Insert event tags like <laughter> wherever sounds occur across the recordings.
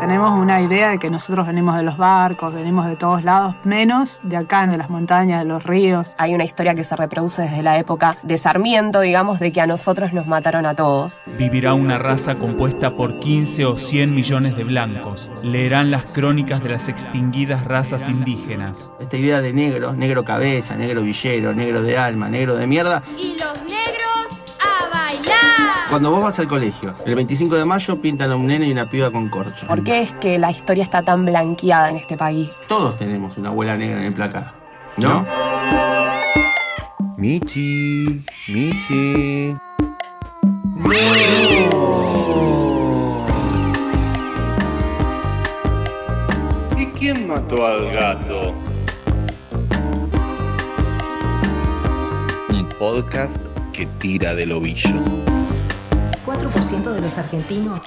Tenemos una idea de que nosotros venimos de los barcos, venimos de todos lados, menos de acá, de las montañas, de los ríos. Hay una historia que se reproduce desde la época de Sarmiento, digamos, de que a nosotros nos mataron a todos. Vivirá una raza compuesta por 15 o 100 millones de blancos. Leerán las crónicas de las extinguidas razas indígenas. Esta idea de negro, negro cabeza, negro villero, negro de alma, negro de mierda. Y los negros. Cuando vos vas al colegio, el 25 de mayo pintan a un nene y una piba con corcho. ¿Por qué es que la historia está tan blanqueada en este país? Todos tenemos una abuela negra en el placar, ¿no? Michi, Michi. ¿Y quién mató al gato? Un podcast que tira del ovillo. 4% de los argentinos.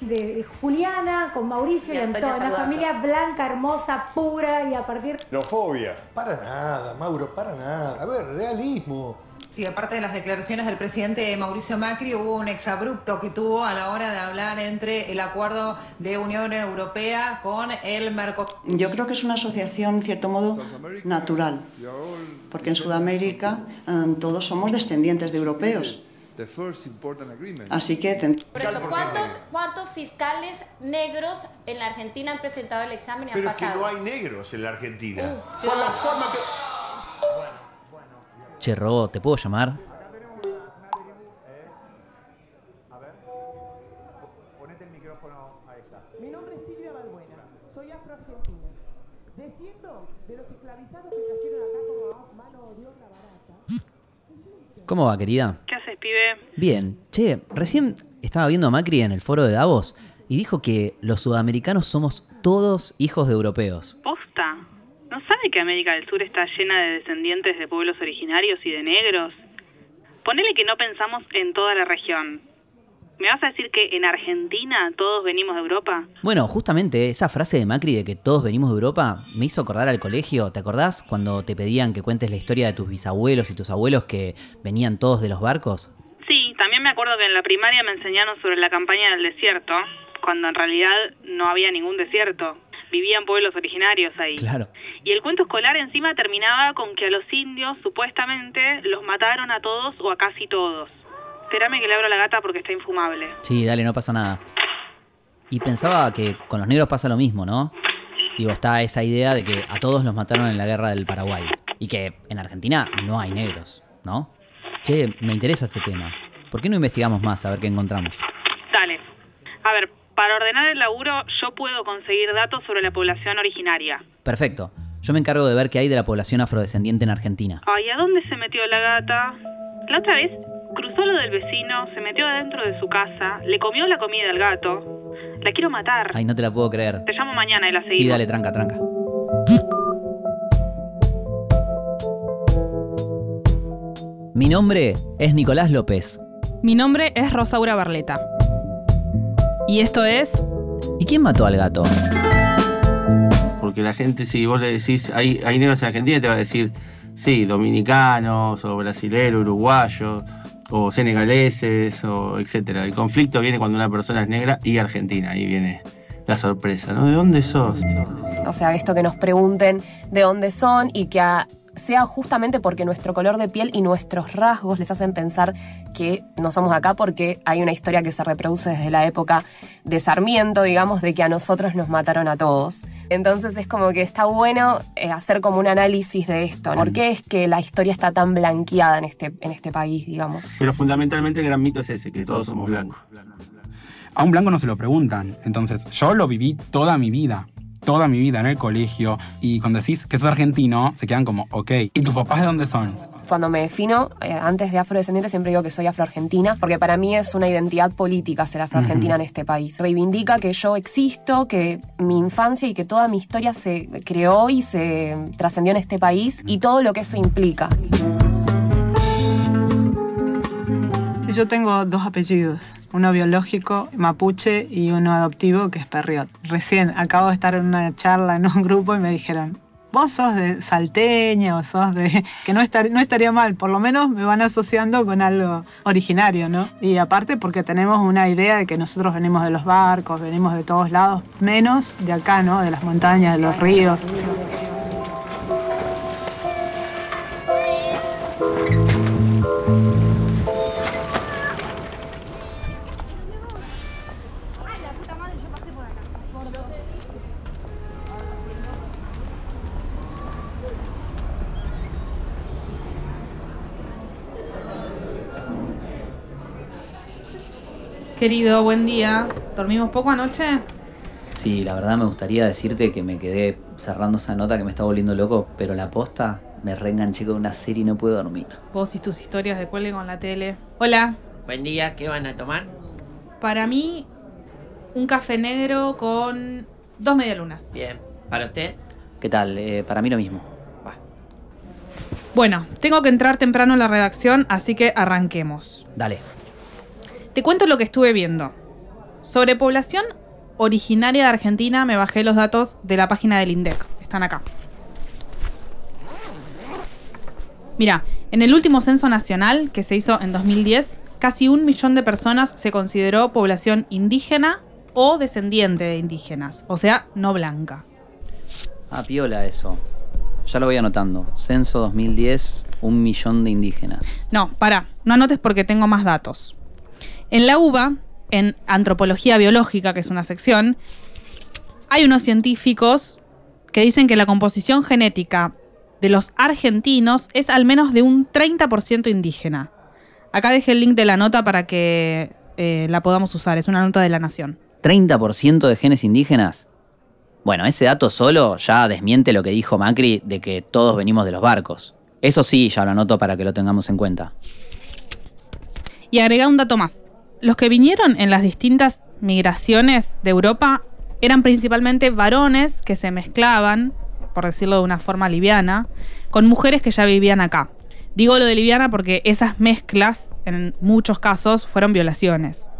de Juliana con Mauricio y, Antonio, una familia blanca, hermosa, pura y a partir No fobia. Para nada, Mauro, para nada. A ver, realismo. Sí, aparte de las declaraciones del presidente Mauricio Macri, hubo un exabrupto que tuvo a la hora de hablar entre el acuerdo de Unión Europea con el Mercosur. Yo creo que es una asociación, en cierto modo, natural, porque en Sudamérica eh, todos somos descendientes de europeos. Así que ten- Por eso, ¿cuántos, ¿cuántos fiscales negros en la Argentina han presentado el examen y han Pero es que pasado? no hay negros en la Argentina. Uh, Por la forma que... Che, Robo, ¿te puedo llamar? Mi nombre es Silvia Balbuena, soy afroargentina. Desciendo de los esclavizados que trajeron acá como mano de obra barata. ¿Cómo va, querida? ¿Qué haces, pibe? Bien. Che, recién estaba viendo a Macri en el foro de Davos y dijo que los sudamericanos somos todos hijos de europeos. ¿Posta? ¿No sabe que América del Sur está llena de descendientes de pueblos originarios y de negros? Ponele que no pensamos en toda la región. ¿Me vas a decir que en Argentina todos venimos de Europa? Bueno, justamente esa frase de Macri de que todos venimos de Europa me hizo acordar al colegio. ¿Te acordás cuando te pedían que cuentes la historia de tus bisabuelos y tus abuelos que venían todos de los barcos? Sí, también me acuerdo que en la primaria me enseñaron sobre la campaña del desierto, cuando en realidad no había ningún desierto. Vivían pueblos originarios ahí. Claro. Y el cuento escolar encima terminaba con que a los indios supuestamente los mataron a todos o a casi todos. Espérame que le abro la gata porque está infumable. Sí, dale, no pasa nada. Y pensaba que con los negros pasa lo mismo, ¿no? Digo, está esa idea de que a todos los mataron en la guerra del Paraguay. Y que en Argentina no hay negros, ¿no? Che, me interesa este tema. ¿Por qué no investigamos más a ver qué encontramos? Dale. A ver, para ordenar el laburo yo puedo conseguir datos sobre la población originaria. Perfecto. Yo me encargo de ver qué hay de la población afrodescendiente en Argentina. Ay, ¿a dónde se metió la gata? La otra vez cruzó lo del vecino, se metió adentro de su casa, le comió la comida al gato. La quiero matar. Ay, no te la puedo creer. Te llamo mañana y la seguimos. Sí, dale, tranca, tranca. Mi nombre es Nicolás López. Mi nombre es Rosaura Barleta. Y esto es... ¿Y quién mató al gato? Porque la gente, si vos le decís, hay, hay negros en Argentina, te va a decir, sí, dominicanos, o brasileros, uruguayos, o senegaleses, o etcétera. El conflicto viene cuando una persona es negra y argentina, ahí viene la sorpresa, ¿no? ¿De dónde sos? O sea, esto que nos pregunten de dónde son y que a- sea justamente porque nuestro color de piel y nuestros rasgos les hacen pensar que no somos de acá porque hay una historia que se reproduce desde la época de Sarmiento, digamos, de que a nosotros nos mataron a todos. Entonces es como que está bueno eh, hacer como un análisis de esto. ¿Por qué es que la historia está tan blanqueada en este, en este país, digamos? Pero fundamentalmente el gran mito es ese, que todos somos blancos. A un blanco no se lo preguntan. Entonces, yo lo viví toda mi vida. Toda mi vida en el colegio. Y cuando decís que sos argentino, se quedan como, ok. ¿Y tus papás de dónde son? Cuando me defino, eh, antes de afrodescendiente, siempre digo que soy afroargentina, porque para mí es una identidad política ser afroargentina en este país. Reivindica que yo existo, que mi infancia y que toda mi historia se creó y se trascendió en este país y todo lo que eso implica. Yo tengo dos apellidos, uno biológico, mapuche, y uno adoptivo, que es Perriot. Recién acabo de estar en una charla en un grupo y me dijeron, vos sos de salteña o sos de. que no, no estaría mal, por lo menos me van asociando con algo originario, ¿no? Y aparte porque tenemos una idea de que nosotros venimos de los barcos, venimos de todos lados, menos de acá, ¿no? De las montañas, de los ríos. Querido, buen día. ¿Dormimos poco anoche? Sí, la verdad me gustaría decirte que me quedé cerrando esa nota que me está volviendo loco, pero la posta me reenganché con una serie y no puedo dormir. Vos y tus historias de cuelgue con la tele. Hola. Buen día, ¿qué van a tomar? Para mí, un café negro con dos medialunas. Bien. ¿Para usted? ¿Qué tal? Eh, para mí lo mismo. Bueno, tengo que entrar temprano en la redacción, así que arranquemos. Dale. Te cuento lo que estuve viendo. Sobre población originaria de Argentina me bajé los datos de la página del INDEC. Están acá. Mira, en el último censo nacional que se hizo en 2010, casi un millón de personas se consideró población indígena o descendiente de indígenas, o sea, no blanca. Ah, piola eso. Ya lo voy anotando. Censo 2010, un millón de indígenas. No, para, no anotes porque tengo más datos. En la UBA, en antropología biológica, que es una sección, hay unos científicos que dicen que la composición genética de los argentinos es al menos de un 30% indígena. Acá dejé el link de la nota para que eh, la podamos usar, es una nota de la Nación. ¿30% de genes indígenas? Bueno, ese dato solo ya desmiente lo que dijo Macri de que todos venimos de los barcos. Eso sí, ya lo anoto para que lo tengamos en cuenta. Y agrega un dato más. Los que vinieron en las distintas migraciones de Europa eran principalmente varones que se mezclaban, por decirlo de una forma liviana, con mujeres que ya vivían acá. Digo lo de liviana porque esas mezclas, en muchos casos, fueron violaciones.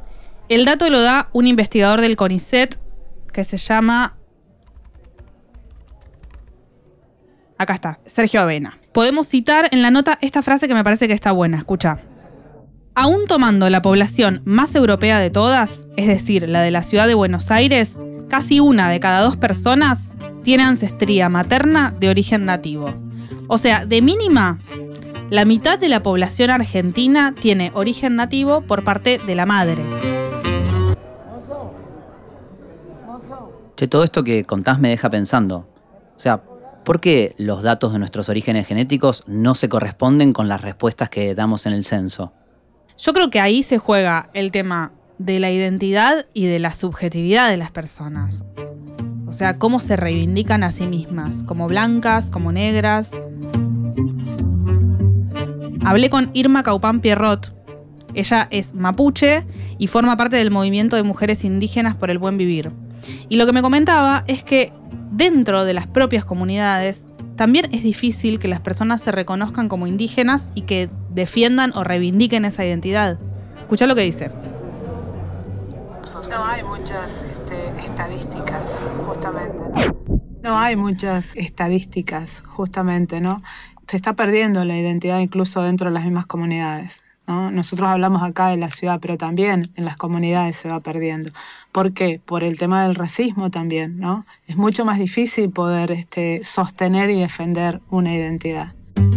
El dato lo da un investigador del CONICET que se llama... Acá está, Sergio Avena. Podemos citar en la nota esta frase que me parece que está buena, escucha. Aún tomando la población más europea de todas, es decir, la de la ciudad de Buenos Aires, casi una de cada dos personas tiene ancestría materna de origen nativo. O sea, de mínima, la mitad de la población argentina tiene origen nativo por parte de la madre. Che, todo esto que contás me deja pensando. O sea, ¿por qué los datos de nuestros orígenes genéticos no se corresponden con las respuestas que damos en el censo? Yo creo que ahí se juega el tema de la identidad y de la subjetividad de las personas. O sea, cómo se reivindican a sí mismas, como blancas, como negras. Hablé con Irma Caupán Pierrot. Ella es mapuche y forma parte del movimiento de mujeres indígenas por el buen vivir. Y lo que me comentaba es que dentro de las propias comunidades también es difícil que las personas se reconozcan como indígenas y que defiendan o reivindiquen esa identidad. Escucha lo que dice. No hay muchas este, estadísticas, justamente. No hay muchas estadísticas, justamente, ¿no? Se está perdiendo la identidad incluso dentro de las mismas comunidades. ¿no? Nosotros hablamos acá de la ciudad, pero también en las comunidades se va perdiendo. ¿Por qué? Por el tema del racismo también, ¿no? Es mucho más difícil poder este, sostener y defender una identidad.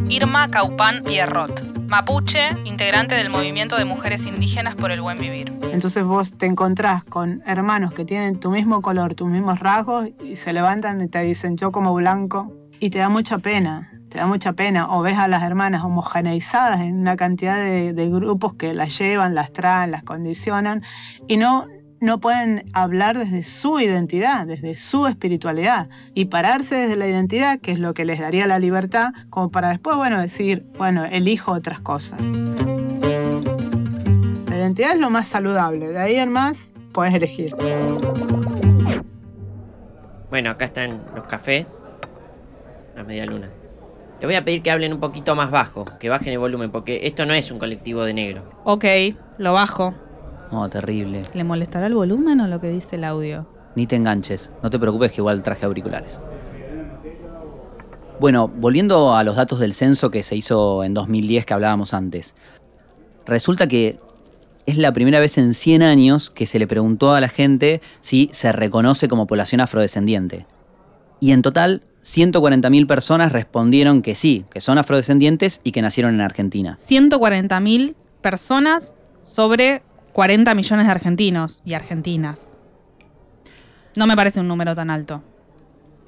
Irma Caupán Pierrot, mapuche, integrante del movimiento de mujeres indígenas por el buen vivir. Entonces vos te encontrás con hermanos que tienen tu mismo color, tus mismos rasgos y se levantan y te dicen yo como blanco y te da mucha pena, te da mucha pena. O ves a las hermanas homogeneizadas en una cantidad de, de grupos que las llevan, las traen, las condicionan y no, no pueden hablar desde su identidad, desde su espiritualidad y pararse desde la identidad, que es lo que les daría la libertad, como para después, bueno, decir, bueno, elijo otras cosas. La identidad es lo más saludable, de ahí en más puedes elegir. Bueno, acá están los cafés, la media luna. Les voy a pedir que hablen un poquito más bajo, que bajen el volumen, porque esto no es un colectivo de negro. Ok, lo bajo. Oh, terrible. ¿Le molestará el volumen o lo que dice el audio? Ni te enganches. No te preocupes que igual traje auriculares. Bueno, volviendo a los datos del censo que se hizo en 2010 que hablábamos antes, resulta que es la primera vez en 100 años que se le preguntó a la gente si se reconoce como población afrodescendiente. Y en total, 140.000 personas respondieron que sí, que son afrodescendientes y que nacieron en Argentina. 140.000 personas sobre 40 millones de argentinos y argentinas. No me parece un número tan alto.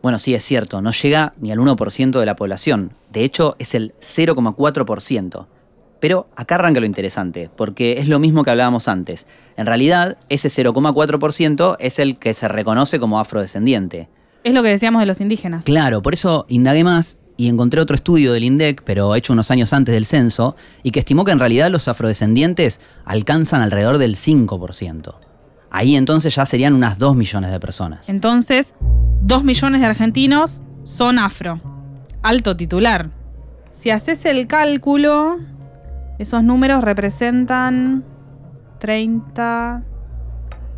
Bueno, sí, es cierto, no llega ni al 1% de la población. De hecho, es el 0,4%. Pero acá arranca lo interesante, porque es lo mismo que hablábamos antes. En realidad, ese 0,4% es el que se reconoce como afrodescendiente. Es lo que decíamos de los indígenas. Claro, por eso indagué más y encontré otro estudio del INDEC, pero hecho unos años antes del censo, y que estimó que en realidad los afrodescendientes alcanzan alrededor del 5%. Ahí entonces ya serían unas 2 millones de personas. Entonces, 2 millones de argentinos son afro. Alto titular. Si haces el cálculo, esos números representan 30,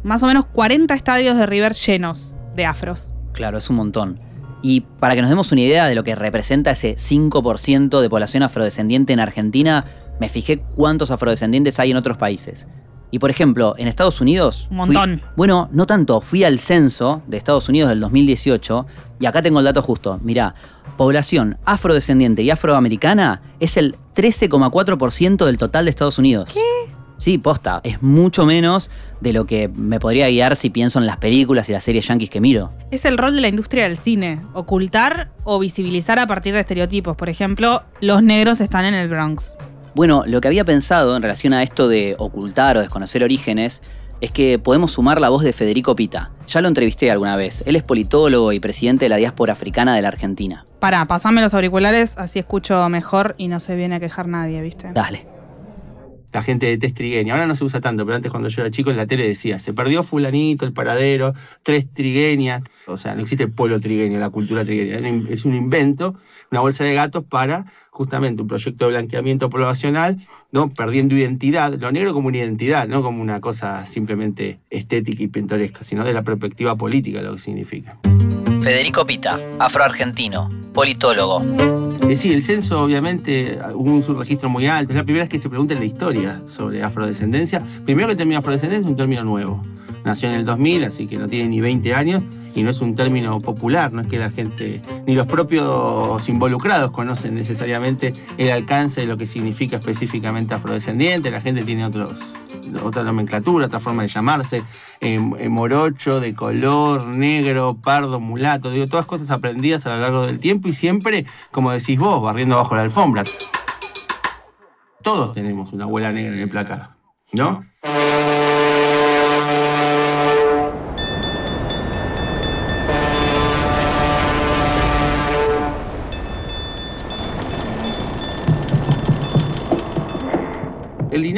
más o menos 40 estadios de River llenos de afros. Claro, es un montón. Y para que nos demos una idea de lo que representa ese 5% de población afrodescendiente en Argentina, me fijé cuántos afrodescendientes hay en otros países. Y por ejemplo, en Estados Unidos... Un montón. bueno, no tanto. Fui al censo de Estados Unidos del 2018 y acá tengo el dato justo. Mirá, población afrodescendiente y afroamericana es el 13,4% del total de Estados Unidos. ¿Qué? Sí, posta. Es mucho menos de lo que me podría guiar si pienso en las películas y las series yankees que miro. Es el rol de la industria del cine, ocultar o visibilizar a partir de estereotipos. Por ejemplo, los negros están en el Bronx. Bueno, lo que había pensado en relación a esto de ocultar o desconocer orígenes es que podemos sumar la voz de Federico Pita. Ya lo entrevisté alguna vez. Él es politólogo y presidente de la diáspora africana de la Argentina. Pará, pasame los auriculares, así escucho mejor y no se viene a quejar nadie, ¿viste? Dale. La gente de test trigueña. Ahora no se usa tanto, pero antes cuando yo era chico en la tele decía, se perdió fulanito, el paradero, tres trigueñas. O sea, no existe el pueblo trigueño, la cultura trigueña. Es un invento, una bolsa de gatos para justamente un proyecto de blanqueamiento poblacional, ¿no? perdiendo identidad, lo negro como una identidad, no como una cosa simplemente estética y pintoresca, sino de la perspectiva política lo que significa. Federico Pita, afroargentino, politólogo. Eh, sí, el censo obviamente hubo un subregistro muy alto. Es la primera vez que se pregunta en la historia sobre afrodescendencia. Primero que el término afrodescendencia es un término nuevo. Nació en el 2000, así que no tiene ni 20 años y no es un término popular, no es que la gente, ni los propios involucrados conocen necesariamente el alcance de lo que significa específicamente afrodescendiente, la gente tiene otros, otra nomenclatura, otra forma de llamarse, eh, morocho, de color, negro, pardo, mulato, digo, todas cosas aprendidas a lo largo del tiempo y siempre, como decís vos, barriendo bajo la alfombra. Todos tenemos una abuela negra en el placar, ¿no?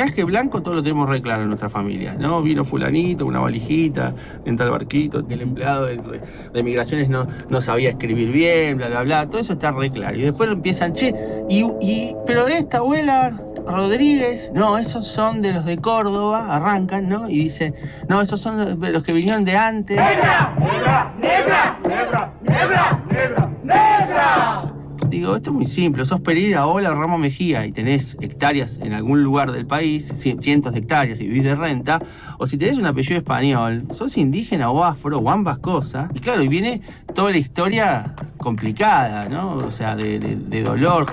Linaje blanco todo lo tenemos re claro en nuestra familia, ¿no? Vino fulanito, una valijita, en tal barquito, que el empleado de, migraciones no, sabía escribir bien, bla, bla, bla, todo eso está re claro. Y después empiezan, che, y, y, pero esta abuela Rodríguez, no, esos son de los de Córdoba, arrancan, ¿no? Y dicen, no, esos son los, los que vinieron de antes. ¡Negra! ¡Negra! ¡Negra! ¡Negra! ¡Negra! ¡Negra! ¡Negra! Digo, esto es muy simple. Sos Pereira, Ola, Ramos Mejía y tenés hectáreas en algún lugar del país, cientos de hectáreas y vivís de renta, o si tenés un apellido español, sos indígena o afro o ambas cosas. Y claro, y viene toda la historia complicada, ¿no? O sea, de, de, de dolor.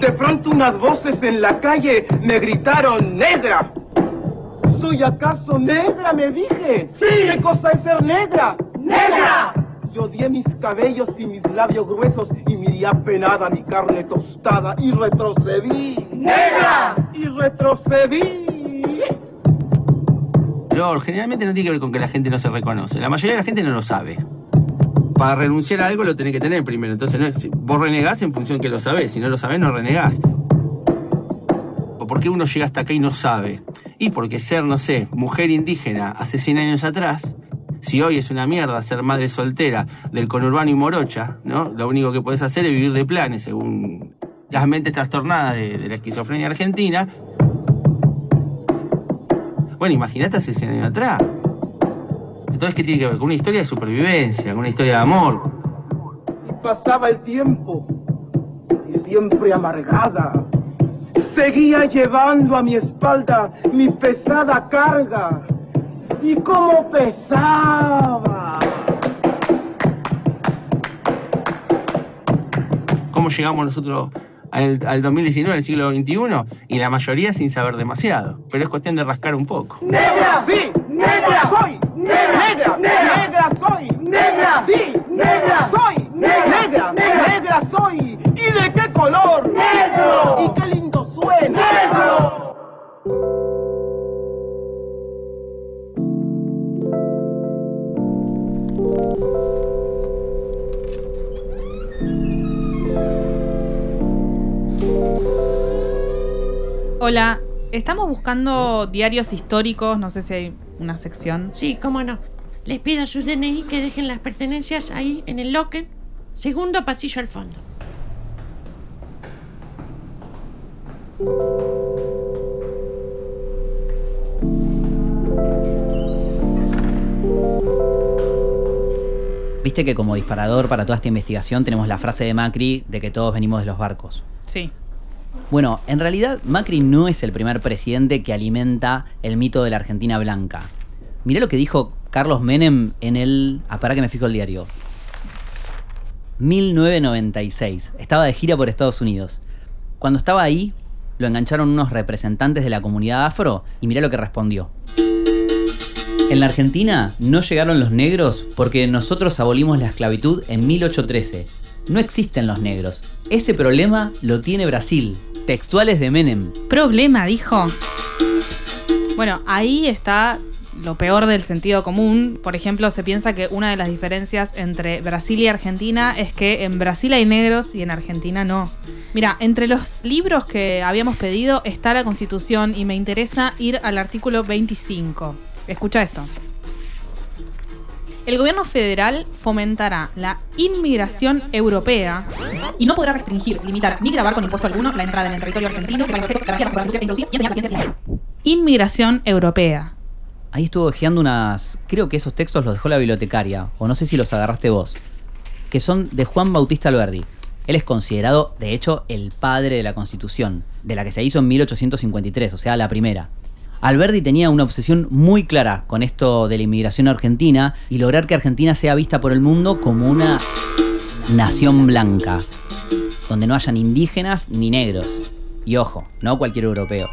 De pronto unas voces en la calle me gritaron negra. ¿Soy acaso negra? Me dije. Sí. ¿Qué cosa es ser negra? ¡Negra! Yo odié mis cabellos y mis labios gruesos y miré apenada mi carne tostada y retrocedí. ¡Negra! Y retrocedí. Dolor, generalmente no tiene que ver con que la gente no se reconoce. La mayoría de la gente no lo sabe. Para renunciar a algo lo tenés que tener primero. Entonces no es, vos renegás en función que lo sabés. Si no lo sabés, no renegás. ¿O por qué uno llega hasta acá y no sabe? Y porque ser, no sé, mujer indígena hace 100 años atrás si hoy es una mierda ser madre soltera del conurbano y morocha, ¿no? Lo único que puedes hacer es vivir de planes, según las mentes trastornadas de, de la esquizofrenia argentina. Bueno, imagínate hace 100 años atrás. Entonces, ¿qué tiene que ver? Con una historia de supervivencia, con una historia de amor. pasaba el tiempo y siempre amargada, seguía llevando a mi espalda mi pesada carga. ¿Y cómo pesaba? ¿Cómo llegamos nosotros al, al 2019, al siglo XXI? Y la mayoría sin saber demasiado. Pero es cuestión de rascar un poco. ¡Negra! ¡Sí! ¡Negra soy! ¡Negra! ¡Negra! ¡Negra soy! ¡Negra! ¡Sí! ¡Negra soy! ¡Negra! ¡Negra soy! ¿Y de qué color? ¡Negro! Hola, estamos buscando diarios históricos, no sé si hay una sección. Sí, cómo no. Les pido a sus DNI que dejen las pertenencias ahí en el locker. Segundo pasillo al fondo. Viste que como disparador para toda esta investigación tenemos la frase de Macri de que todos venimos de los barcos. Sí. Bueno, en realidad Macri no es el primer presidente que alimenta el mito de la Argentina blanca. Mirá lo que dijo Carlos Menem en el... Ah, para que me fijo el diario. 1996. Estaba de gira por Estados Unidos. Cuando estaba ahí, lo engancharon unos representantes de la comunidad afro y mirá lo que respondió. En la Argentina no llegaron los negros porque nosotros abolimos la esclavitud en 1813. No existen los negros. Ese problema lo tiene Brasil. Textuales de Menem. Problema, dijo. Bueno, ahí está lo peor del sentido común. Por ejemplo, se piensa que una de las diferencias entre Brasil y Argentina es que en Brasil hay negros y en Argentina no. Mira, entre los libros que habíamos pedido está la Constitución y me interesa ir al artículo 25. Escucha esto. El gobierno federal fomentará la inmigración europea y no podrá restringir, limitar ni grabar con impuesto alguno la entrada en el territorio argentino. Inmigración europea. Ahí estuvo hojeando unas. Creo que esos textos los dejó la bibliotecaria, o no sé si los agarraste vos. Que son de Juan Bautista Alberdi. Él es considerado, de hecho, el padre de la Constitución, de la que se hizo en 1853, o sea, la primera. Alberdi tenía una obsesión muy clara con esto de la inmigración argentina y lograr que Argentina sea vista por el mundo como una nación blanca, donde no hayan indígenas ni negros. Y ojo, no cualquier europeo.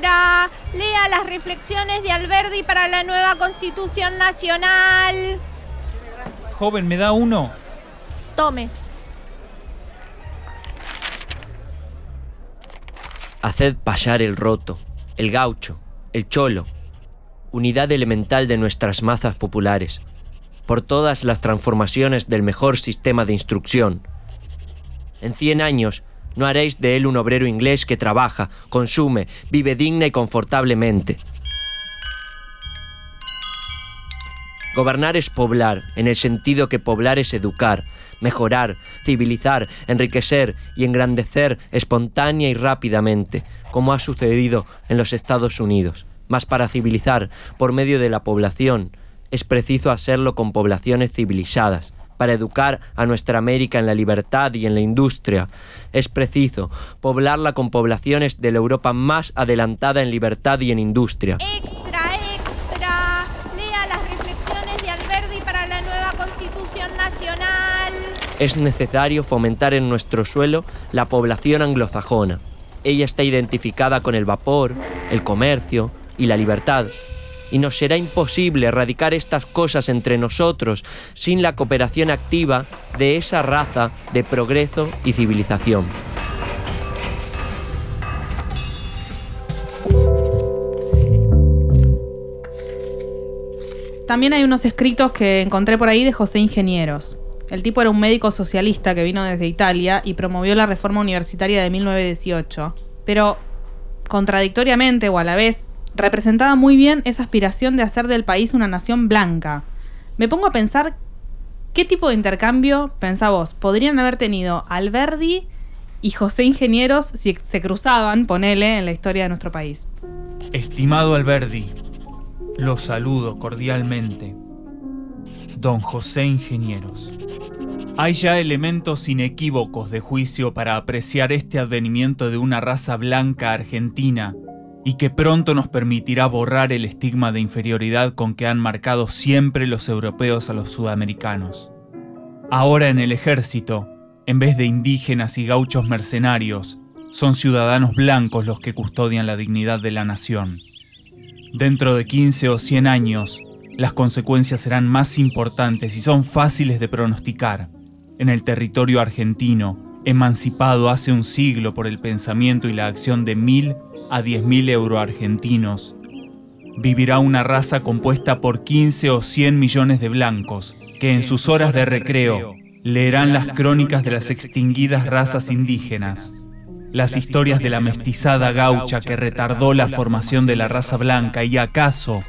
Lea las reflexiones de Alberti para la nueva Constitución Nacional. Joven, ¿me da uno? Tome. Haced payar el roto, el gaucho, el cholo, unidad elemental de nuestras mazas populares, por todas las transformaciones del mejor sistema de instrucción. En cien años no haréis de él un obrero inglés que trabaja, consume, vive digna y confortablemente. Gobernar es poblar, en el sentido que poblar es educar, mejorar, civilizar, enriquecer y engrandecer espontánea y rápidamente, como ha sucedido en los Estados Unidos. Mas para civilizar, por medio de la población, es preciso hacerlo con poblaciones civilizadas. Para educar a nuestra América en la libertad y en la industria, es preciso poblarla con poblaciones de la Europa más adelantada en libertad y en industria. Extra, extra. Lea las reflexiones de Alberti para la nueva Constitución Nacional. es necesario fomentar en nuestro suelo la población anglosajona. Ella está identificada con el vapor, el comercio y la libertad. Y nos será imposible erradicar estas cosas entre nosotros sin la cooperación activa de esa raza de progreso y civilización. También hay unos escritos que encontré por ahí de José Ingenieros. El tipo era un médico socialista que vino desde Italia y promovió la reforma universitaria de 1918. Pero, contradictoriamente o a la vez, representaba muy bien esa aspiración de hacer del país una nación blanca. Me pongo a pensar ¿Qué tipo de intercambio, pensá vos, podrían haber tenido Alberdi y José Ingenieros si se cruzaban, ponele, en la historia de nuestro país? Estimado Alberdi, lo saludo cordialmente. Don José Ingenieros. Hay ya elementos inequívocos de juicio para apreciar este advenimiento de una raza blanca argentina y que pronto nos permitirá borrar el estigma de inferioridad con que han marcado siempre los europeos a los sudamericanos. Ahora en el ejército, en vez de indígenas y gauchos mercenarios, son ciudadanos blancos los que custodian la dignidad de la nación. Dentro de 15 o 100 años, las consecuencias serán más importantes y son fáciles de pronosticar. En el territorio argentino, emancipado hace un siglo por el pensamiento y la acción de mil a diez mil euroargentinos, vivirá una raza compuesta por 15 o 100 millones de blancos que en sus horas de recreo leerán las crónicas de las extinguidas razas indígenas, las historias de la mestizada gaucha que retardó la formación de la raza blanca y acaso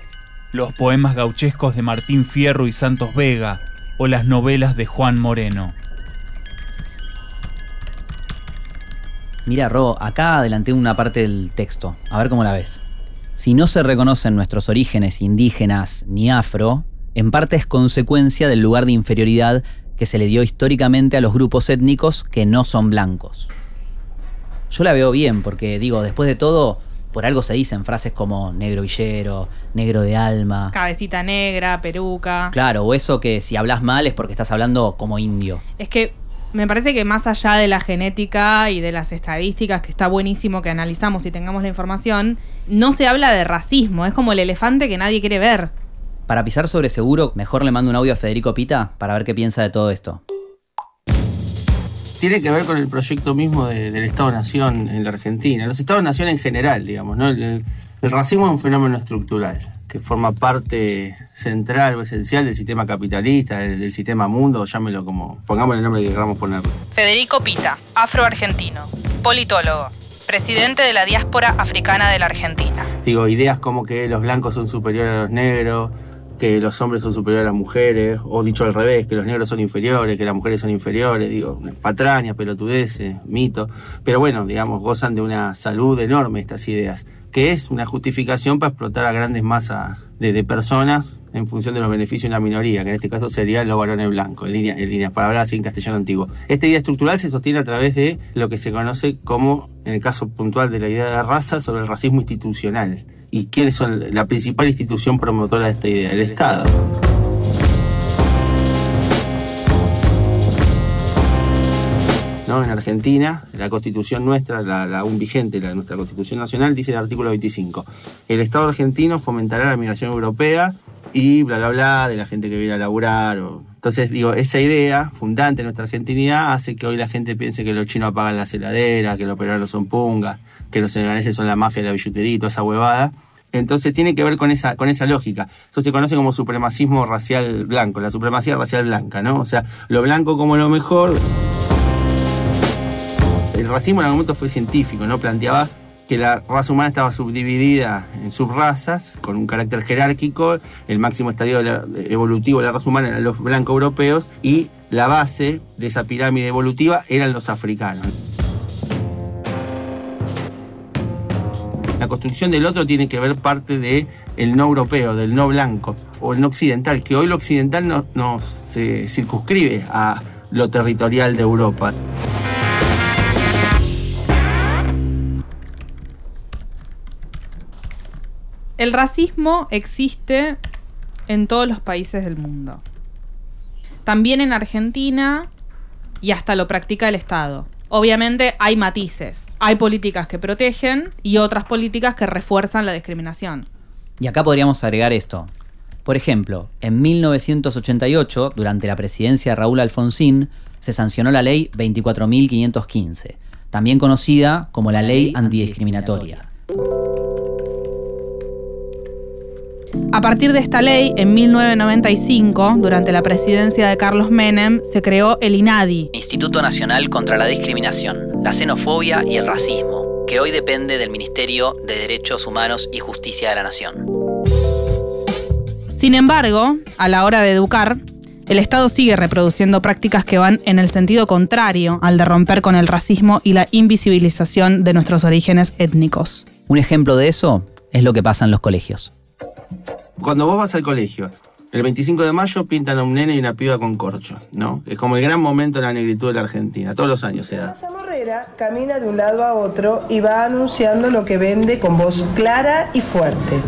los poemas gauchescos de Martín Fierro y Santos Vega o las novelas de Juan Moreno. Mira, Ro, acá adelanté una parte del texto. A ver cómo la ves. Si no se reconocen nuestros orígenes indígenas ni afro, en parte es consecuencia del lugar de inferioridad que se le dio históricamente a los grupos étnicos que no son blancos. Yo la veo bien porque, digo, después de todo, por algo se dicen frases como negro villero, negro de alma. Cabecita negra, peruca. Claro, o eso que si hablas mal es porque estás hablando como indio. Es que me parece que más allá de la genética y de las estadísticas, que está buenísimo que analizamos y tengamos la información, no se habla de racismo, es como el elefante que nadie quiere ver. Para pisar sobre seguro, mejor le mando un audio a Federico Pita para ver qué piensa de todo esto. Tiene que ver con el proyecto mismo de- del Estado-Nación en la Argentina, los Estados-Nación en general, digamos, ¿no? El, el- el racismo es un fenómeno estructural que forma parte central o esencial del sistema capitalista, del, del sistema mundo, llámelo como, pongamos el nombre que queramos ponerlo. Federico Pita, afroargentino, politólogo, presidente de la diáspora africana de la Argentina. Digo, ideas como que los blancos son superiores a los negros, que los hombres son superiores a las mujeres, o dicho al revés, que los negros son inferiores, que las mujeres son inferiores, digo, patrañas, pelotudeces, mitos. Pero bueno, digamos, gozan de una salud enorme estas ideas, que es una justificación para explotar a grandes masas de, personas en función de los beneficios de una minoría, que en este caso serían los varones blancos, en línea, en línea, para hablar así en castellano antiguo. Esta idea estructural se sostiene a través de lo que se conoce como, en el caso puntual de la idea de raza, sobre el racismo institucional. ¿Y quiénes son la principal institución promotora de esta idea? El Estado. ¿No? En Argentina, la constitución nuestra, la, aún vigente, la, nuestra constitución nacional, dice el artículo 25. El Estado argentino fomentará la migración europea y bla, bla, bla, de la gente que viene a laburar. o- Entonces, digo, esa idea fundante de nuestra argentinidad hace que hoy la gente piense que los chinos apagan las heladeras, que los peruanos son pungas, que los seneganeses son la mafia de la billutería toda esa huevada. Entonces tiene que ver con esa, con esa lógica. Eso se conoce como supremacismo racial blanco, la supremacía racial blanca, ¿no? O sea, lo blanco como lo mejor, el racismo en algún momento fue científico, ¿no? Planteaba que la raza humana estaba subdividida en subrazas, con un carácter jerárquico, el máximo estadio evolutivo de la raza humana eran los blancos europeos, y la base de esa pirámide evolutiva eran los africanos. La construcción del otro tiene que ver parte de el no europeo, del no blanco, o el no occidental, que hoy lo occidental no se circunscribe a lo territorial de Europa. El racismo existe en todos los países del mundo. También en Argentina y hasta lo practica el Estado. Obviamente hay matices. Hay políticas que protegen y otras políticas que refuerzan la discriminación. Y acá podríamos agregar esto. Por ejemplo, en 1988, durante la presidencia de Raúl Alfonsín, se sancionó la ley 24.515, también conocida como la ley antidiscriminatoria. A partir de esta ley, en 1995, durante la presidencia de Carlos Menem, se creó el INADI, Instituto Nacional contra la Discriminación, la Xenofobia y el Racismo, que hoy depende del Ministerio de Derechos Humanos y Justicia de la Nación. Sin embargo, a la hora de educar, el Estado sigue reproduciendo prácticas que van en el sentido contrario al de romper con el racismo y la invisibilización de nuestros orígenes étnicos. Un ejemplo de eso es lo que pasa en los colegios. Cuando vos vas al colegio, el 25 de mayo pintan a un nene y una piba con corcho, ¿no? Es como el gran momento de la negritud de la Argentina, todos los años se da. La morrera camina de un lado a otro y va anunciando lo que vende con voz clara y fuerte.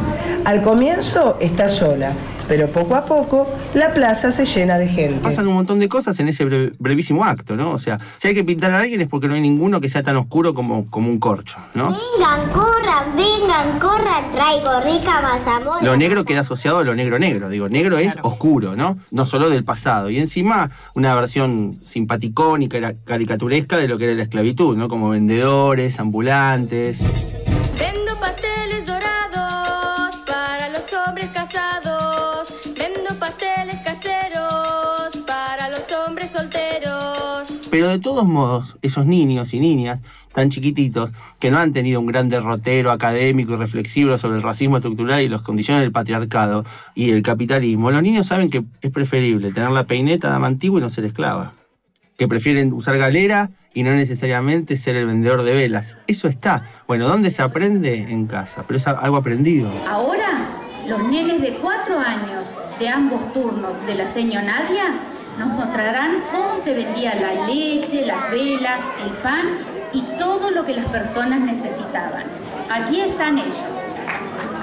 Al comienzo está sola, pero poco a poco la plaza se llena de gente. Pasan un montón de cosas en ese bre- brevísimo acto, ¿no? O sea, si hay que pintar a alguien es porque no hay ninguno que sea tan oscuro como, como un corcho, ¿no? Vengan, corran, vengan, corran, traigo rica mazamorra. Lo negro queda asociado a lo negro negro. Digo, negro es oscuro, ¿no? No solo del pasado. Y encima una versión simpaticón y cara- caricaturesca de lo que era la esclavitud, ¿no? Como vendedores, ambulantes. Pero de todos modos, esos niños y niñas tan chiquititos que no han tenido un gran derrotero académico y reflexivo sobre el racismo estructural y las condiciones del patriarcado y el capitalismo, los niños saben que es preferible tener la peineta dama antigua y no ser esclava. Que prefieren usar galera y no necesariamente ser el vendedor de velas. Eso está. Bueno, ¿dónde se aprende? En casa, pero es algo aprendido. Ahora, los nenes de cuatro años de ambos turnos de la seño Nadia nos mostrarán cómo se vendía la leche, las velas, el pan y todo lo que las personas necesitaban. Aquí están ellos.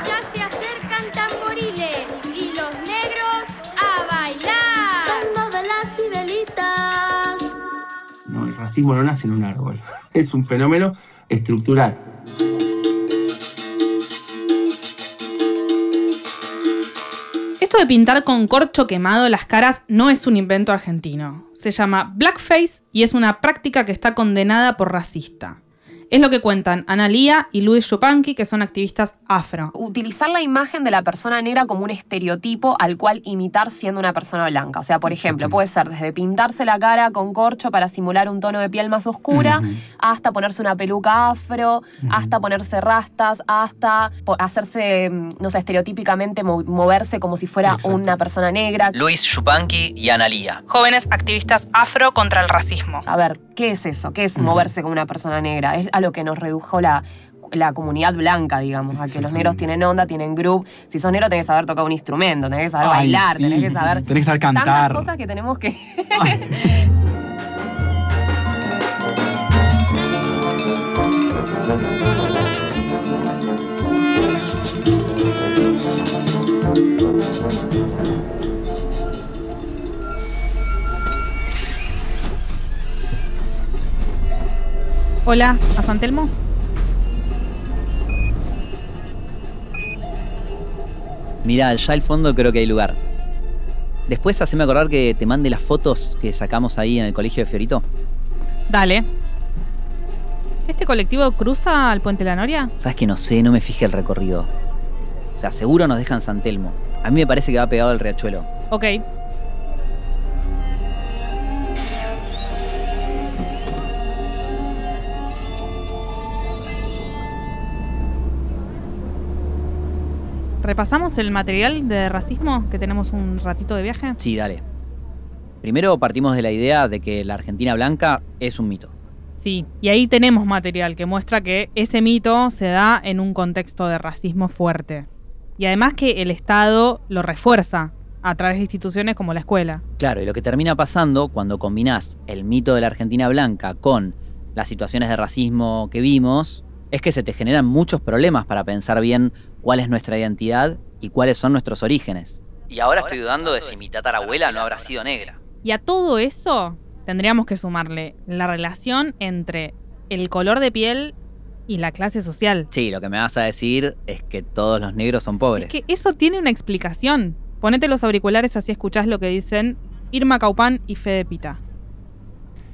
Ya se acercan tamboriles y los negros a bailar. Vendo velas y velitas. No, el racismo no nace en un árbol. <laughs> Es un fenómeno estructural. Esto de pintar con corcho quemado las caras no es un invento argentino. Se llama blackface y es una práctica que está condenada por racista. Es lo que cuentan Analía y Luis Chupanqui, que son activistas afro. Utilizar la imagen de la persona negra como un estereotipo al cual imitar siendo una persona blanca. O sea, por ejemplo, puede ser desde pintarse la cara con corcho para simular un tono de piel más oscura, hasta ponerse una peluca afro, hasta ponerse rastas, hasta hacerse, mm, no sé, estereotípicamente mo- moverse como si fuera una persona negra. Luis Chupanqui y Analía. Jóvenes activistas afro contra el racismo. A ver, ¿qué es eso? ¿Qué es moverse como una persona negra? Es a lo que nos redujo la, la comunidad blanca, digamos, a que los negros tienen onda, tienen group. Si sos negro tenés que saber tocar un instrumento, tenés que saber Ay, bailar, sí. tenés que saber... Tenés que saber Tantas cantar. cosas que tenemos que... <laughs> Hola, ¿a San Telmo? Mira, allá al fondo creo que hay lugar. Después haceme acordar que te mande las fotos que sacamos ahí en el colegio de Fiorito. Dale. ¿Este colectivo cruza al Puente La Noria? Sabes que no sé, no me fijé el recorrido. O sea, seguro nos dejan San Telmo. A mí me parece que va pegado al riachuelo. Ok. ¿Repasamos el material de racismo que tenemos un ratito de viaje? Sí, dale. Primero partimos de la idea de que la Argentina blanca es un mito. Sí, y ahí tenemos material que muestra que ese mito se da en un contexto de racismo fuerte. Y además que el Estado lo refuerza a través de instituciones como la escuela. Claro, y lo que termina pasando cuando combinás el mito de la Argentina blanca con las situaciones de racismo que vimos, es que se te generan muchos problemas para pensar bien cuál es nuestra identidad y cuáles son nuestros orígenes. Y ahora estoy dudando de si mi tatarabuela no habrá sido negra. Y a todo eso tendríamos que sumarle la relación entre el color de piel y la clase social. Sí, lo que me vas a decir es que todos los negros son pobres. Es que eso tiene una explicación. Ponete los auriculares así escuchás lo que dicen Irma Caupán y Fede Pita.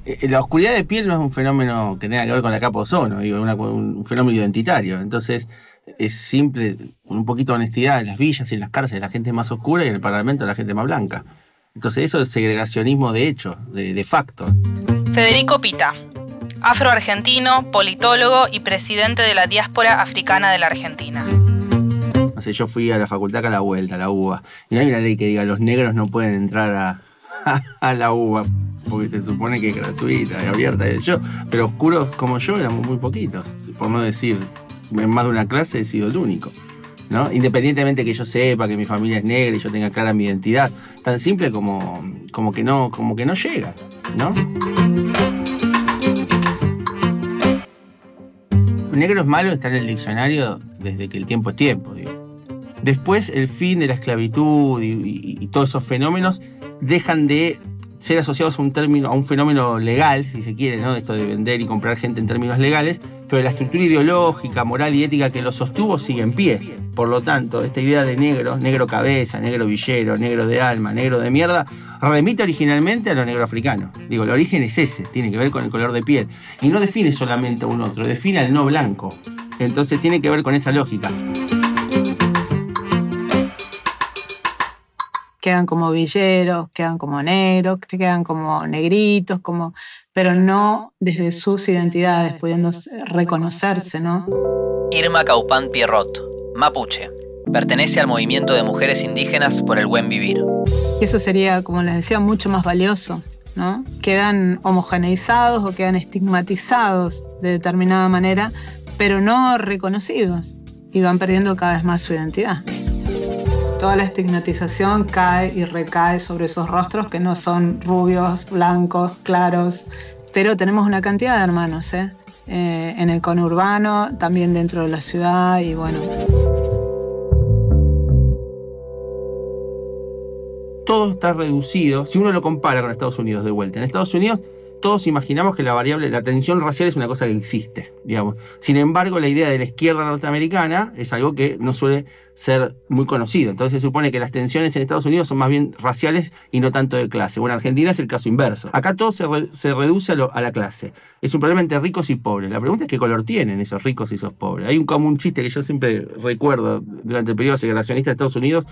Eh, La oscuridad de piel no es un fenómeno que tenga que ver con la capa de ozono, digo, una- un fenómeno identitario. Entonces, es simple, con un poquito de honestidad, en las villas y en las cárceles la gente es más oscura y en el parlamento la gente más blanca. Entonces, eso es segregacionismo de hecho, de, de facto. Federico Pita, afroargentino, politólogo y presidente de la diáspora africana de la Argentina. No sé, yo fui a la facultad acá a la vuelta, a la UBA, y no hay una ley que diga los negros no pueden entrar a, <laughs> a la UBA, porque se supone que es gratuita y abierta. Yo, pero oscuros como yo éramos muy poquitos, por no decir, en más de una clase he sido el único. ¿no? Independientemente que yo sepa que mi familia es negra y yo tenga clara mi identidad, tan simple como, como, que, no, como que no llega, ¿no? Negro es malo está en el diccionario desde que el tiempo es tiempo, digo. Después, el fin de la esclavitud y, y- y todos esos fenómenos dejan de ser asociados a un término, a un fenómeno legal, si se quiere, ¿no? Esto de vender y comprar gente en términos legales, pero la estructura ideológica, moral y ética que lo sostuvo sigue en pie. Por lo tanto, esta idea de negro, negro cabeza, negro villero, negro de alma, negro de mierda, remite originalmente a lo negro africano. Digo, el origen es ese, tiene que ver con el color de piel. Y no define solamente a un otro, define al no blanco. Entonces tiene que ver con esa lógica. Quedan como villeros, quedan como negros, quedan como negritos, como, pero no desde sus identidades, pudiendo reconocerse, ¿no? Irma Caupán Pierrot, mapuche. Pertenece al movimiento de mujeres indígenas por el buen vivir. Eso sería, como les decía, mucho más valioso, ¿no? Quedan homogeneizados o quedan estigmatizados de determinada manera, pero no reconocidos y van perdiendo cada vez más su identidad. Toda la estigmatización cae y recae sobre esos rostros que no son rubios, blancos, claros, pero tenemos una cantidad de hermanos, ¿eh? Eh, en el conurbano, también dentro de la ciudad y bueno. todo está reducido, si uno lo compara con Estados Unidos de vuelta. En Estados Unidos todos imaginamos que la variable, la tensión racial es una cosa que existe, digamos. Sin embargo, la idea de la izquierda norteamericana es algo que no suele ser muy conocido. Entonces se supone que las tensiones en Estados Unidos son más bien raciales y no tanto de clase. Bueno, Argentina es el caso inverso. Acá todo se, re- se reduce a, la clase. Es un problema entre ricos y pobres. La pregunta es qué color tienen esos ricos y esos pobres. Hay un, como un chiste que yo siempre recuerdo durante el periodo segregacionista de Estados Unidos.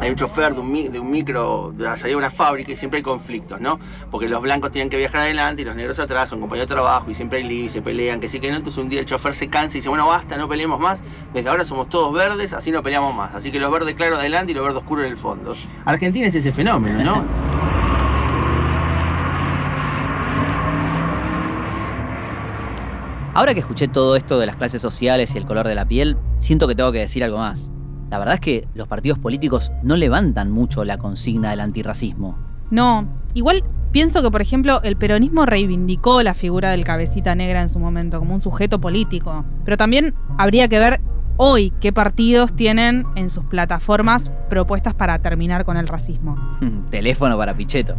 Hay un chofer de un, micro, de la salida de una fábrica y siempre hay conflictos, ¿no? Porque los blancos tienen que viajar adelante y los negros atrás, son compañeros de trabajo y siempre hay lío se pelean, que sí que no. Entonces un día el chofer se cansa y dice, bueno, basta, no peleemos más. Desde ahora somos todos verdes, así no peleamos más. Así que los verdes claros adelante y los verdes oscuros en el fondo. Argentina es ese fenómeno, ¿no? Ahora que escuché todo esto de las clases sociales y el color de la piel, siento que tengo que decir algo más. La verdad es que los partidos políticos no levantan mucho la consigna del antirracismo. No, igual pienso que, por ejemplo, el peronismo reivindicó la figura del cabecita negra en su momento como un sujeto político. Pero también habría que ver hoy qué partidos tienen en sus plataformas propuestas para terminar con el racismo. <laughs> Teléfono para Pichetto.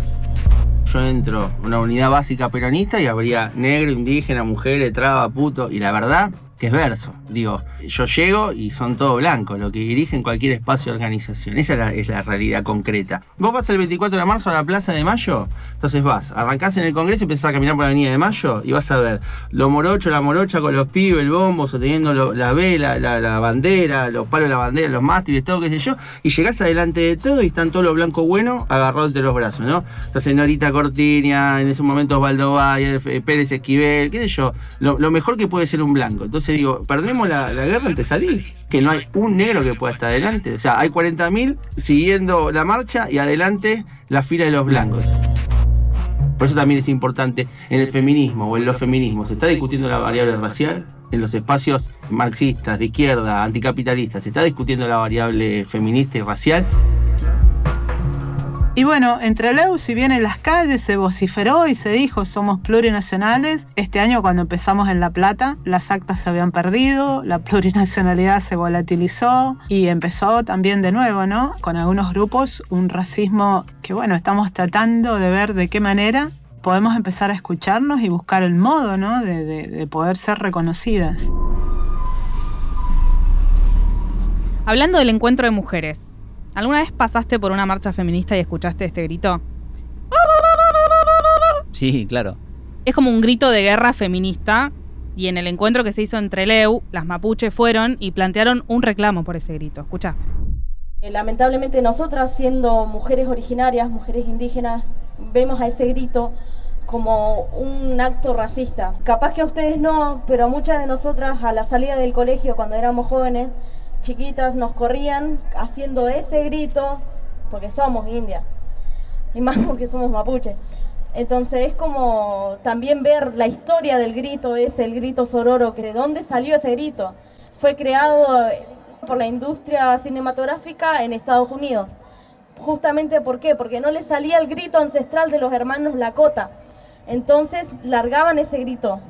Yo entro una unidad básica peronista y habría negro, indígena, mujer, traba, puto. Y la verdad que es verso. Digo, yo llego y son todos blancos, lo que dirigen cualquier espacio de organización. Esa es la, realidad concreta. Vos vas el 24 de marzo a la Plaza de Mayo, entonces vas, arrancás en el Congreso y empezás a caminar por la Avenida de Mayo y vas a ver lo morocho, la morocha con los pibes, el bombo, sosteniendo lo- la vela, la, la bandera, los palos de la bandera, los mástiles, todo qué sé yo, y llegás adelante de todo y están todos los blancos buenos agarrados de los brazos, ¿no? Entonces Norita Cortiña, en ese momento Osvaldo Bayer, F- Pérez Esquivel, qué sé yo, lo, lo mejor que puede ser un blanco. Entonces digo, perdemos la, la guerra antes de salir, que no hay un negro que pueda estar adelante. O sea, hay 40.000 siguiendo la marcha y adelante la fila de los blancos. Por eso también es importante en el feminismo o en los feminismos. Se está discutiendo la variable racial en los espacios marxistas, de izquierda, anticapitalistas. Se está discutiendo la variable feminista y racial. Y bueno, entre Leu, si bien en las calles se vociferó y se dijo somos plurinacionales, este año cuando empezamos en La Plata, las actas se habían perdido, la <laughs> plurinacionalidad se volatilizó y empezó también de nuevo, ¿no? Con algunos grupos un racismo que bueno, estamos tratando de ver de qué manera podemos empezar a escucharnos y buscar el modo, ¿no? De poder ser reconocidas. Hablando del encuentro de mujeres, ¿alguna vez pasaste por una marcha feminista y escuchaste este grito? Sí, claro. Es como un grito de guerra feminista y en el encuentro que se hizo entre Leu, las mapuches fueron y plantearon un reclamo por ese grito. Escucha. Eh, Lamentablemente nosotras, siendo mujeres originarias, mujeres indígenas, vemos a ese grito como un acto racista. Capaz que a ustedes no, pero a muchas de nosotras a la salida del colegio cuando éramos jóvenes, chiquitas, nos corrían haciendo ese grito, porque somos indias. y más porque somos mapuche. Entonces es como también ver la historia del grito, es el grito sororo, que de dónde salió ese grito. Fue creado por la industria cinematográfica en Estados Unidos. Justamente ¿por qué? Porque no le salía el grito ancestral de los hermanos Lakota. Entonces largaban ese grito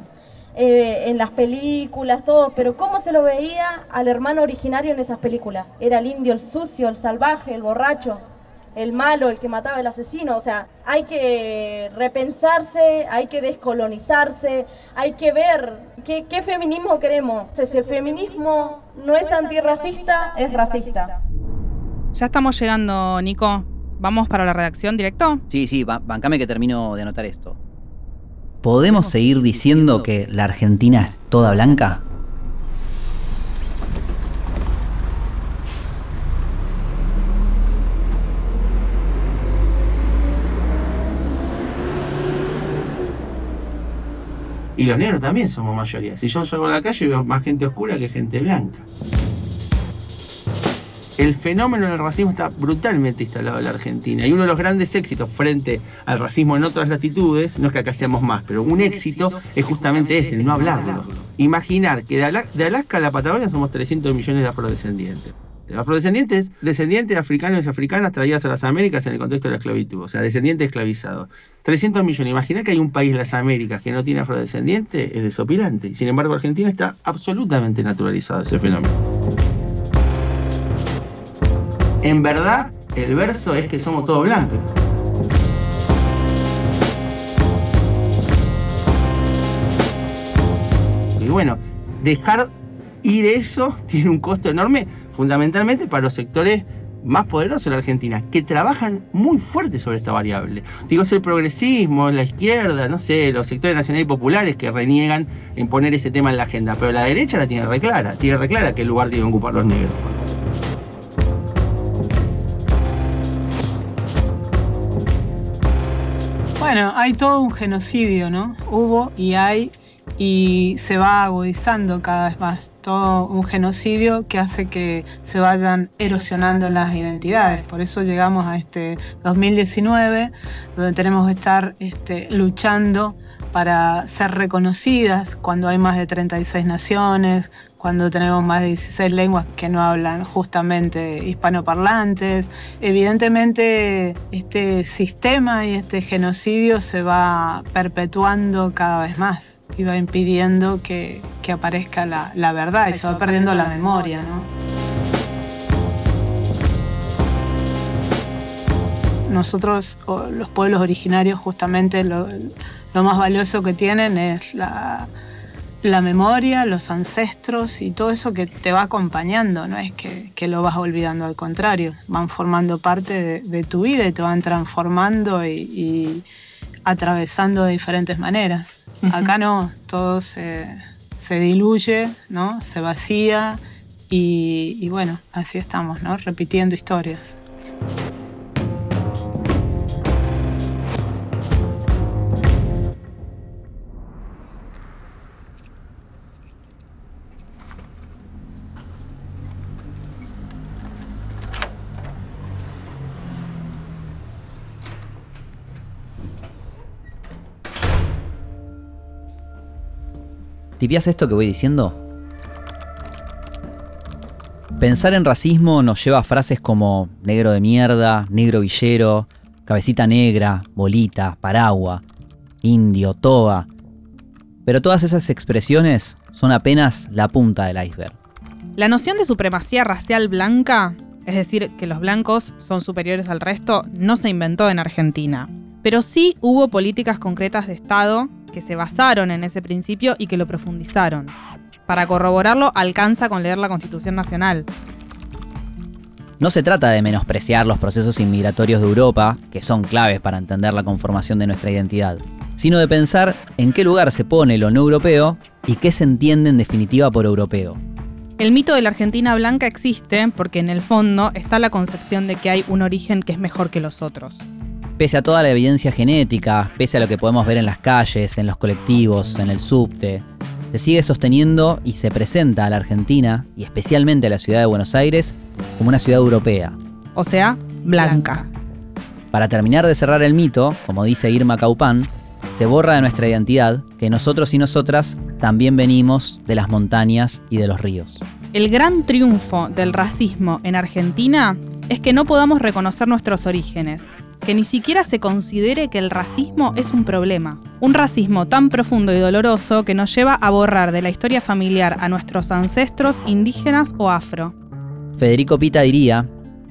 eh, en las películas, todo, pero ¿cómo se lo veía al hermano originario en esas películas? Era el indio, el sucio, el salvaje, el borracho, el malo, el que mataba, el asesino. O sea, hay que repensarse, hay que descolonizarse, hay que ver qué, qué feminismo queremos. Si el feminismo no es antirracista, es racista. Ya estamos llegando, Nico. ¿Vamos para la redacción directo? Sí, sí, ba- bancame que termino de anotar esto. ¿Podemos seguir diciendo que la Argentina es toda blanca? Y los negros también somos mayoría. Si yo salgo a la calle veo más gente oscura que gente blanca. El fenómeno del racismo está brutalmente instalado en la Argentina y uno de los grandes éxitos frente al racismo en otras latitudes, no es que acá seamos más, pero un éxito es justamente este, el no hablarlo. Imaginar que de, Ala- de Alaska a la Patagonia somos 300 millones de afrodescendientes. De afrodescendientes, descendientes de africanos y africanas traídas a las Américas en el contexto de la esclavitud, o sea, descendientes esclavizados. 300 millones. Imaginar que hay un país en las Américas que no tiene afrodescendientes es desopilante. Sin embargo, Argentina está absolutamente naturalizado ese fenómeno. En verdad, el verso es que somos todos blancos. Y bueno, dejar ir eso <laughs> tiene un costo enorme, fundamentalmente para los sectores más poderosos de la Argentina, que trabajan muy fuerte sobre esta variable. Digo, es el progresismo, la izquierda, no sé, los sectores nacionales y populares que reniegan en poner ese tema en la agenda, pero la derecha la tiene reclara, tiene reclara qué lugar tienen que ocupar los negros. Bueno, hay todo un genocidio, ¿no? Hubo y hay y se va agudizando cada vez más. Todo un genocidio que hace que se vayan erosionando las identidades. Por eso llegamos a este 2019, donde tenemos que estar este, luchando para ser reconocidas cuando hay más de 36 naciones, cuando tenemos más de 16 lenguas que no hablan justamente hispanoparlantes. Evidentemente este sistema y este genocidio se va perpetuando cada vez más y va impidiendo que, que aparezca la, la verdad y se va perdiendo la memoria. ¿no? Nosotros, los pueblos originarios, justamente lo, lo más valioso que tienen es la, la memoria, los ancestros y todo eso que te va acompañando, no es que, que lo vas olvidando, al contrario, van formando parte de, de tu vida y te van transformando y, y atravesando de diferentes maneras. Acá no, todo se, se diluye, ¿no? se vacía y, y bueno, así estamos, ¿no? repitiendo historias. ¿Tipias esto que voy diciendo? Pensar en racismo nos lleva a frases como negro de mierda, negro villero, cabecita negra, bolita, paragua, indio, toba. Pero todas esas expresiones son apenas la punta del iceberg. La noción de supremacía racial blanca, es decir, que los blancos son superiores al resto, no se inventó en Argentina. Pero sí hubo políticas concretas de Estado que se basaron en ese principio y que lo profundizaron. Para corroborarlo, alcanza con leer la Constitución Nacional. No se trata de menospreciar los procesos inmigratorios de Europa, que son claves para entender la conformación de nuestra identidad, sino de pensar en qué lugar se pone lo no europeo y qué se entiende en definitiva por europeo. El mito de la Argentina blanca existe porque en el fondo está la concepción de que hay un origen que es mejor que los otros. Pese a toda la evidencia genética, pese a lo que podemos ver en las calles, en los colectivos, en el subte, se sigue sosteniendo y se presenta a la Argentina, y especialmente a la ciudad de Buenos Aires, como una ciudad europea. O sea, blanca. Para terminar de cerrar el mito, como dice Irma Caupán, se borra de nuestra identidad que nosotros y nosotras también venimos de las montañas y de los ríos. El gran triunfo del racismo en Argentina es que no podamos reconocer nuestros orígenes, que ni siquiera se considere que el racismo es un problema. Un racismo tan profundo y doloroso que nos lleva a borrar de la historia familiar a nuestros ancestros indígenas o afro. Federico Pita diría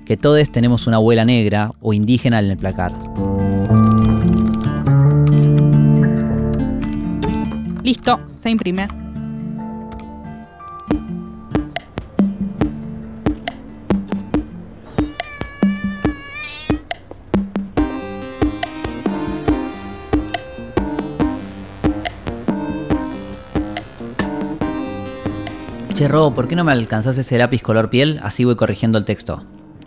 que todos tenemos una abuela negra o indígena en el placar. Listo, se imprime. Che, Robo, ¿por qué no me alcanzás ese lápiz color piel? Así voy corrigiendo el texto.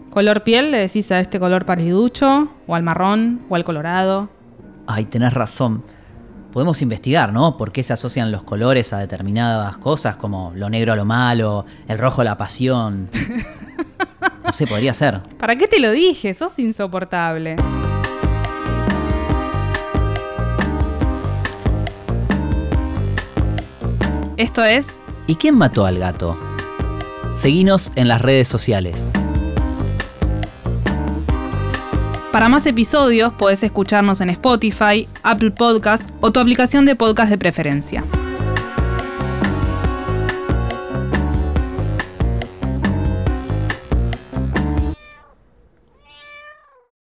Color piel le decís a este color paliducho, o al marrón, o al colorado. Ay, tenés razón. Podemos investigar, ¿no? ¿Por qué se asocian los colores a determinadas cosas, como lo negro a lo malo, el rojo a la pasión? <laughs> No sé, podría ser. ¿Para qué te lo dije? Sos insoportable. Esto es ¿Y quién mató al gato? Seguinos en las redes sociales. Para más episodios podés escucharnos en Spotify, Apple Podcast o tu aplicación de podcast de preferencia.